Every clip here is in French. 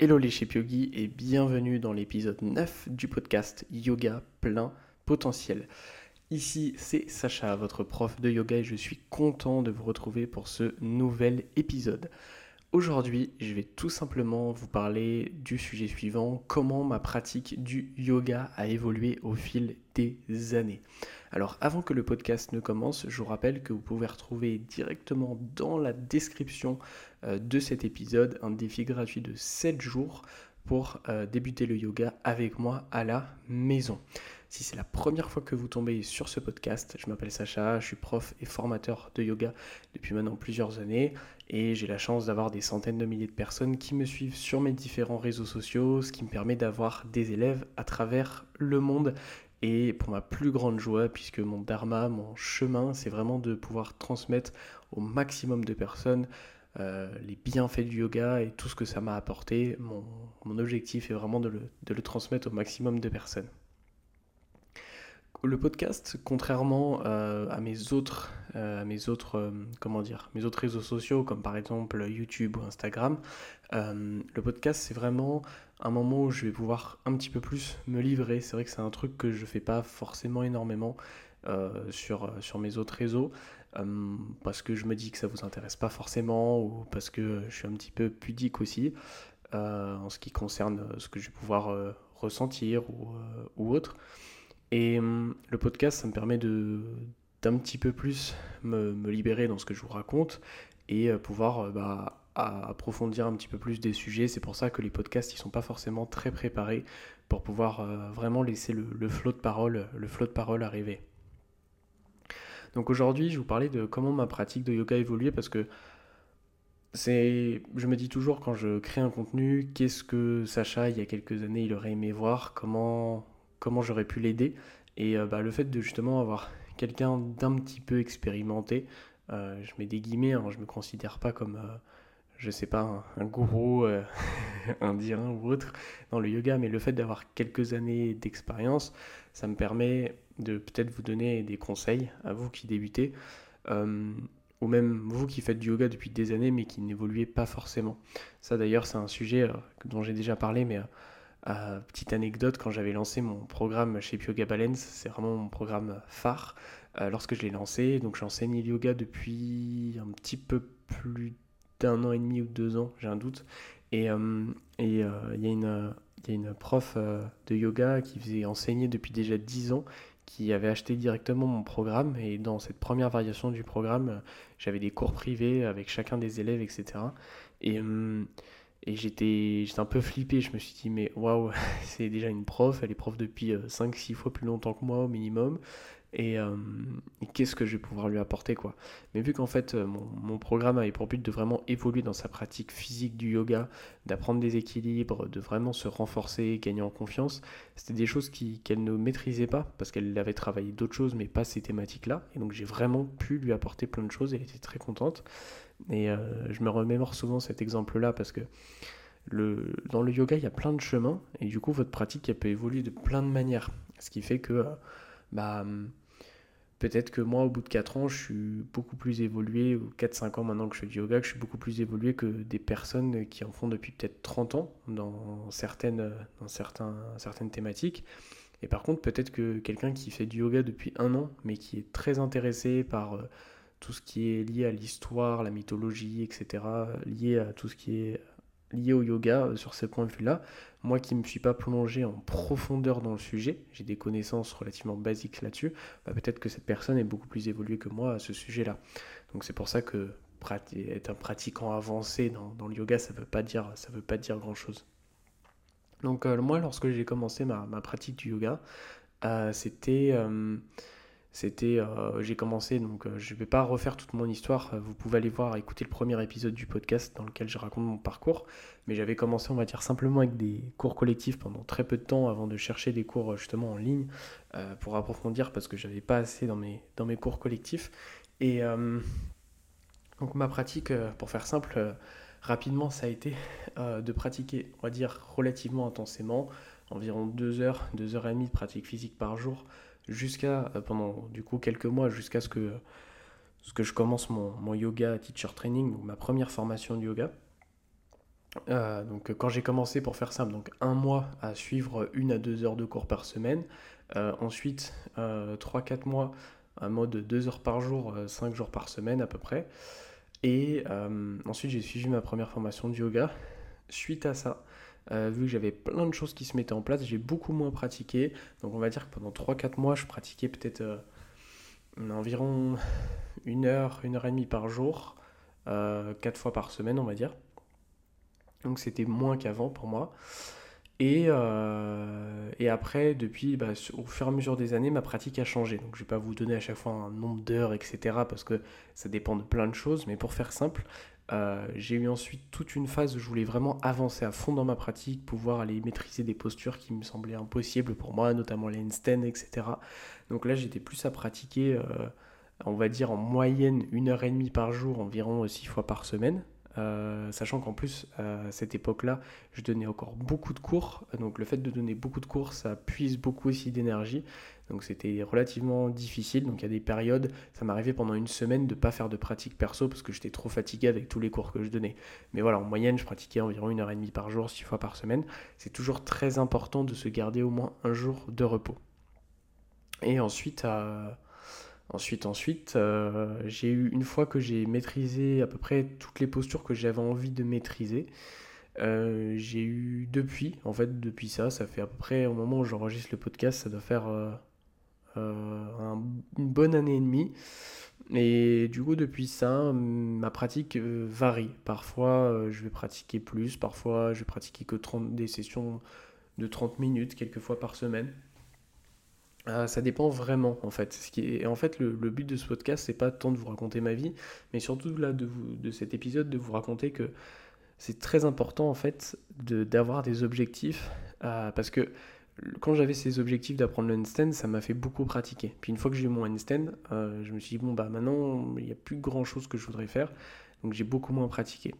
Hello les Yogi et bienvenue dans l'épisode 9 du podcast Yoga plein potentiel. Ici c'est Sacha, votre prof de yoga et je suis content de vous retrouver pour ce nouvel épisode. Aujourd'hui, je vais tout simplement vous parler du sujet suivant, comment ma pratique du yoga a évolué au fil des années. Alors avant que le podcast ne commence, je vous rappelle que vous pouvez retrouver directement dans la description euh, de cet épisode un défi gratuit de 7 jours pour euh, débuter le yoga avec moi à la maison. Si c'est la première fois que vous tombez sur ce podcast, je m'appelle Sacha, je suis prof et formateur de yoga depuis maintenant plusieurs années et j'ai la chance d'avoir des centaines de milliers de personnes qui me suivent sur mes différents réseaux sociaux, ce qui me permet d'avoir des élèves à travers le monde. Et pour ma plus grande joie, puisque mon dharma, mon chemin, c'est vraiment de pouvoir transmettre au maximum de personnes les bienfaits du yoga et tout ce que ça m'a apporté. Mon, objectif est vraiment de le transmettre au maximum de personnes le podcast, contrairement euh, à mes autres, euh, mes autres, euh, réseaux sociaux, comme par exemple YouTube ou Instagram, le podcast c'est vraiment un moment où je vais pouvoir un petit peu plus me livrer. C'est vrai que c'est un truc que je fais pas forcément énormément sur mes autres réseaux, parce que je me dis que ça vous intéresse pas forcément, ou parce que je suis un petit peu pudique aussi, en ce qui concerne ce que je vais pouvoir ressentir ou, ou autre. Et hum, le podcast, ça me permet de d'un petit peu plus me, libérer dans ce que je vous raconte et euh, pouvoir euh, bah, approfondir un petit peu plus des sujets. C'est pour ça que les podcasts, ils sont pas forcément très préparés pour pouvoir euh, vraiment laisser le, flot de parole, le flot de parole arriver. Donc aujourd'hui, je vais vous parler de comment ma pratique de yoga évolué parce que c'est, je me dis toujours quand je crée un contenu, qu'est-ce que Sacha, il y a quelques années, il aurait aimé voir, comment comment j'aurais pu l'aider. Et euh, bah, le fait de justement avoir quelqu'un d'un petit peu expérimenté, euh, je mets des guillemets, hein, je me considère pas comme, euh, je sais pas, un, gourou indien ou autre dans le yoga, mais le fait d'avoir quelques années d'expérience, ça me permet de peut-être vous donner des conseils à vous qui débutez, ou même vous qui faites du yoga depuis des années mais qui n'évoluez pas forcément. Ça d'ailleurs c'est un sujet dont j'ai déjà parlé, mais euh, petite anecdote, quand j'avais lancé mon programme chez Yoga Balance, c'est vraiment mon programme phare. Euh, lorsque je l'ai lancé, donc j'enseigne le yoga depuis un petit peu plus d'un an et demi ou deux ans, j'ai un doute. Et euh, il y, a une prof de yoga qui faisait enseigner depuis déjà dix ans, qui avait acheté directement mon programme. Et dans cette première variation du programme, j'avais des cours privés avec chacun des élèves, etc. Et et j'étais un peu flippé, je me suis dit, mais waouh, c'est déjà une prof, elle est prof depuis 5-6 euh, fois plus longtemps que moi au minimum. Euh, et, qu'est-ce que je vais pouvoir lui apporter quoi. Mais vu qu'en fait euh, mon, programme avait pour but de vraiment évoluer dans sa pratique physique du yoga, d'apprendre des équilibres, de vraiment se renforcer, gagner en confiance, c'était des choses qu'elle ne maîtrisait pas parce qu'elle avait travaillé d'autres choses mais pas ces thématiques-là. Et donc j'ai vraiment pu lui apporter plein de choses et elle était très contente. Et euh, je me remémore souvent cet exemple-là parce que le, dans le yoga, il y a plein de chemins et du coup, votre pratique, peut évoluer de plein de manières. Ce qui fait que, bah, peut-être que moi, au bout de 4 ans, je suis beaucoup plus évolué, ou 4-5 ans maintenant que je fais du yoga, que je suis beaucoup plus évolué que des personnes qui en font depuis peut-être 30 ans dans certaines, dans certains, certaines thématiques. Et par contre, peut-être que quelqu'un qui fait du yoga depuis un an, mais qui est très intéressé par euh, tout ce qui est lié à l'histoire, la mythologie, etc., lié à tout ce qui est lié au yoga euh, sur ces points de vue-là. Moi qui ne me suis pas plongé en profondeur dans le sujet, j'ai des connaissances relativement basiques là-dessus, bah, peut-être que cette personne est beaucoup plus évoluée que moi à ce sujet-là. Donc c'est pour ça que être un pratiquant avancé dans, le yoga, ça ne veut pas dire, ça veut pas dire grand-chose. Donc euh, moi, lorsque j'ai commencé ma, pratique du yoga, euh, c'était c'était, euh, j'ai commencé, donc euh, je ne vais pas refaire toute mon histoire. Euh, vous pouvez aller voir, écouter le premier épisode du podcast dans lequel je raconte mon parcours. Mais j'avais commencé, on va dire, simplement avec des cours collectifs pendant très peu de temps avant de chercher des cours justement en ligne pour approfondir parce que j'avais pas assez dans mes, dans mes cours collectifs. Et donc ma pratique, pour faire simple, rapidement, ça a été de pratiquer, on va dire, relativement intensément, environ 2 heures, 2 heures et demie de pratique physique par jour jusqu'à euh, pendant du coup quelques mois jusqu'à ce que je commence mon, yoga teacher training, ma première formation de yoga. donc quand j'ai commencé pour faire simple, donc un mois à suivre une à deux heures de cours par semaine, ensuite 3-4 mois à mode 2 heures par jour, 5 jours par semaine à peu près, et ensuite j'ai suivi ma première formation de yoga. Suite à ça, vu que j'avais plein de choses qui se mettaient en place, j'ai beaucoup moins pratiqué. Donc on va dire que pendant 3-4 mois, je pratiquais peut-être environ une heure, une heure et demie par jour, euh, quatre fois par semaine, on va dire. Donc c'était moins qu'avant pour moi. Et, euh, et après, depuis, bah, au fur et à mesure des années, ma pratique a changé. Donc je ne vais pas vous donner à chaque fois un nombre d'heures, etc. parce que ça dépend de plein de choses. Mais pour faire simple, euh, j'ai eu ensuite toute une phase où je voulais vraiment avancer à fond dans ma pratique, pouvoir aller maîtriser des postures qui me semblaient impossibles pour moi, notamment les handstands, etc. Donc là, j'étais plus à pratiquer, euh, on va dire en moyenne une heure et demie par jour, environ six fois par semaine. Euh, sachant qu'en plus, à cette époque-là, je donnais encore beaucoup de cours. Donc le fait de donner beaucoup de cours, ça puise beaucoup aussi d'énergie. Donc c'était relativement difficile. Donc il y a des périodes, ça m'arrivait pendant une semaine de pas faire de pratique perso parce que j'étais trop fatigué avec tous les cours que je donnais. Mais voilà, en moyenne, je pratiquais environ une heure et demie par jour, six fois par semaine. C'est toujours très important de se garder au moins un jour de repos. Et ensuite, ensuite, ensuite, euh, j'ai eu une fois que j'ai maîtrisé à peu près toutes les postures que j'avais envie de maîtriser. Euh, j'ai eu depuis, en fait, depuis ça, ça fait à peu près au moment où j'enregistre le podcast, ça doit faire une bonne année et demie. Et du coup, depuis ça, ma pratique varie. Parfois, je vais pratiquer plus, parfois, je vais pratiquer que 30, des sessions de 30 minutes, quelques fois par semaine. Euh, ça dépend vraiment en fait. Est... en fait, le, but de ce podcast, c'est pas tant de vous raconter ma vie, mais surtout là de, vous... de cet épisode, de vous raconter que c'est très important en fait d'avoir des objectifs, euh, parce que quand j'avais ces objectifs d'apprendre le handstand, ça m'a fait beaucoup pratiquer. Puis une fois que j'ai eu mon handstand, euh, je me suis dit bon bah maintenant il n'y a plus grand chose que je voudrais faire, donc j'ai beaucoup moins pratiqué.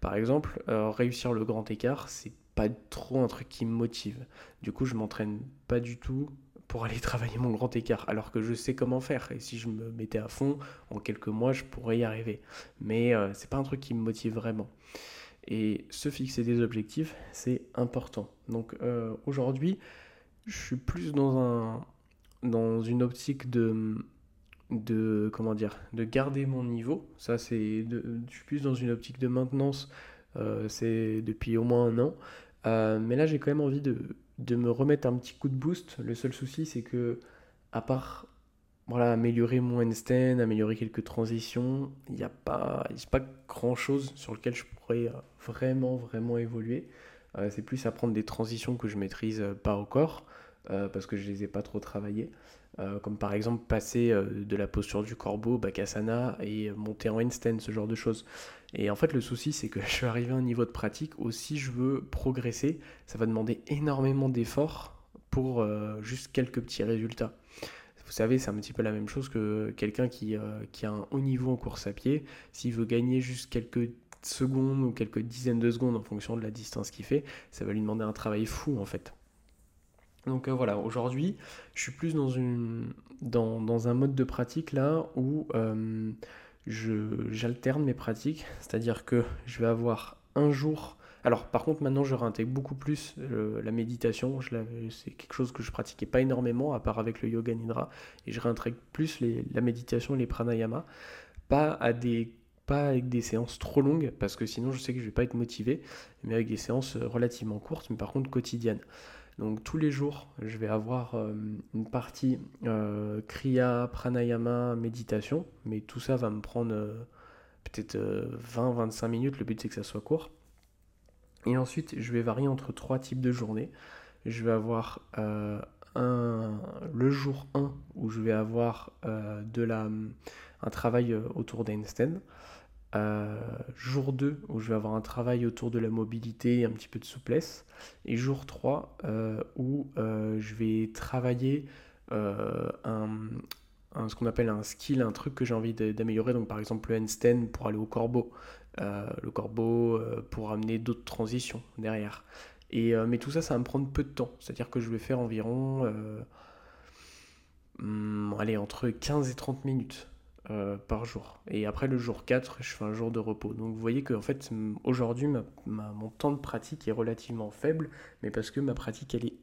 Par exemple, réussir le grand écart, c'est pas trop un truc qui me motive. Du coup, je m'entraîne pas du tout pour aller travailler mon grand écart, alors que je sais comment faire. Et si je me mettais à fond, en quelques mois, je pourrais y arriver. Mais euh, c'est pas un truc qui me motive vraiment. Et se fixer des objectifs, c'est important. Donc euh, aujourd'hui, je suis plus dans un dans une optique de de comment dire de garder mon niveau. Ça c'est je suis plus dans une optique de maintenance. Euh, c'est depuis au moins un an. mais là, j'ai quand même envie de de me remettre un petit coup de boost. Le seul souci, c'est que, à part voilà, améliorer mon handstand, améliorer quelques transitions, il n'y a, pas, pas grand chose sur lequel je pourrais euh, vraiment, vraiment évoluer. Euh, c'est plus apprendre des transitions que je maîtrise euh, pas corps, parce que je les ai pas trop travaillées. Comme par exemple passer de la posture du corbeau, Bakasana, et monter en handstand, ce genre de choses. Et en fait, le souci, c'est que je suis arrivé à un niveau de pratique où si je veux progresser, ça va demander énormément d'efforts pour euh, juste quelques petits résultats. Vous savez, c'est un petit peu la même chose que quelqu'un qui, euh, qui a un haut niveau en course à pied. S'il veut gagner juste quelques secondes ou quelques dizaines de secondes en fonction de la distance qu'il fait, ça va lui demander un travail fou en fait. Donc euh, voilà, aujourd'hui, je suis plus dans, un mode de pratique là où j'alterne mes pratiques, c'est-à-dire que je vais avoir un jour. Alors, par contre, maintenant, je réintègre beaucoup plus euh, la méditation. C'est quelque chose que je pratiquais pas énormément, à part avec le yoga nidra. Et je réintègre plus la méditation et les pranayama. Pas, pas avec des séances trop longues, parce que sinon, je sais que je vais pas être motivé, mais avec des séances relativement courtes, mais par contre quotidiennes. Donc tous les jours, je vais avoir euh, une partie euh, Kriya, Pranayama, méditation, mais tout ça va me prendre euh, peut-être 20-25 minutes, le but c'est que ça soit court. Et ensuite, je vais varier entre trois types de journées. Je vais avoir le jour 1 où je vais avoir de la, un travail autour d'Einstein. Euh, jour 2 où je vais avoir un travail autour de la mobilité et un petit peu de souplesse. Et jour 3 euh, où euh, je vais travailler un, ce qu'on appelle un skill, un truc que j'ai envie d'améliorer. Donc par exemple le handstand pour aller au corbeau. le corbeau pour amener d'autres transitions derrière. Et, mais tout ça, ça va me prendre peu de temps. C'est-à-dire que je vais faire environ... Hmm, allez, entre 15 et 30 minutes par jour. Et après le jour 4, je fais un jour de repos. Donc vous voyez qu'en fait, aujourd'hui, mon temps de pratique est relativement faible, mais parce que ma pratique, elle est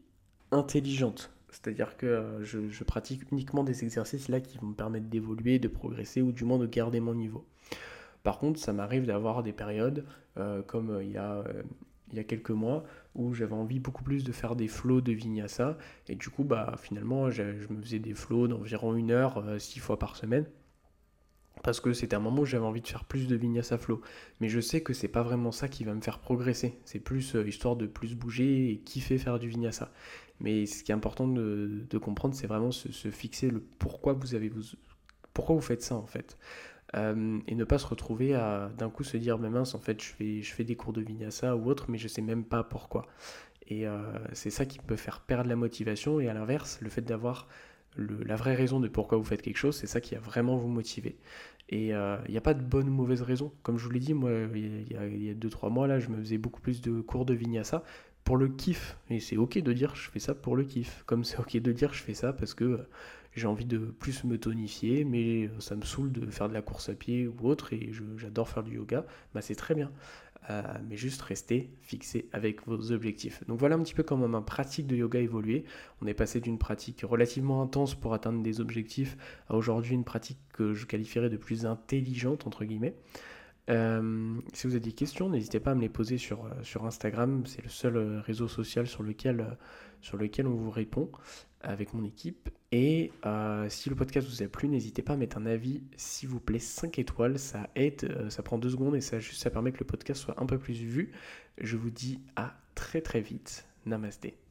intelligente. C'est-à-dire que je, je, pratique uniquement des exercices là qui vont me permettre d'évoluer, de progresser ou du moins de garder mon niveau. Par contre, ça m'arrive d'avoir des périodes euh, comme euh, il y, a, euh, il y a quelques mois où j'avais envie beaucoup plus de faire des flots de vinyasa. Et du coup, bah, finalement, je, me faisais des flots d'environ une heure, six fois par semaine. Parce que c'était un moment où j'avais envie de faire plus de vinyasa flow. Mais je sais que c'est pas vraiment ça qui va me faire progresser. C'est plus histoire de plus bouger et kiffer faire du vinyasa. Mais ce qui est important de, comprendre, c'est vraiment se, fixer le pourquoi vous avez vous, pourquoi vous faites ça en fait. Euh, et ne pas se retrouver à d'un coup se dire mais mince en fait je fais, des cours de vinyasa ou autre mais je sais même pas pourquoi et euh, c'est ça qui peut faire perdre la motivation et à l'inverse le fait d'avoir la vraie raison de pourquoi vous faites quelque chose c'est ça qui va vraiment vous motiver. Et il euh, n'y a pas de bonne ou mauvaise raison. Comme je vous l'ai dit moi il y a 2-3 mois là je me faisais beaucoup plus de cours de vinyasa pour le kiff. Et c'est ok de dire je fais ça pour le kiff. Comme c'est ok de dire je fais ça parce que j'ai envie de plus me tonifier, mais ça me saoule de faire de la course à pied ou autre, et j'adore faire du yoga, bah c'est très bien. Euh, mais juste rester fixé avec vos objectifs. Donc voilà un petit peu comment ma pratique de yoga évolué. On est passé d'une pratique relativement intense pour atteindre des objectifs à aujourd'hui une pratique que je qualifierais de plus intelligente, entre guillemets. Euh, si vous avez des questions, n'hésitez pas à me les poser sur, euh, sur Instagram. C'est le seul réseau social sur lequel, sur lequel on vous répond avec mon équipe. Et euh, si le podcast vous a plu, n'hésitez pas à mettre un avis, s'il vous plaît, 5 étoiles. Ça aide, euh, ça prend 2 secondes et ça, juste, ça permet que le podcast soit un peu plus vu. Je vous dis à très très vite. Namasté.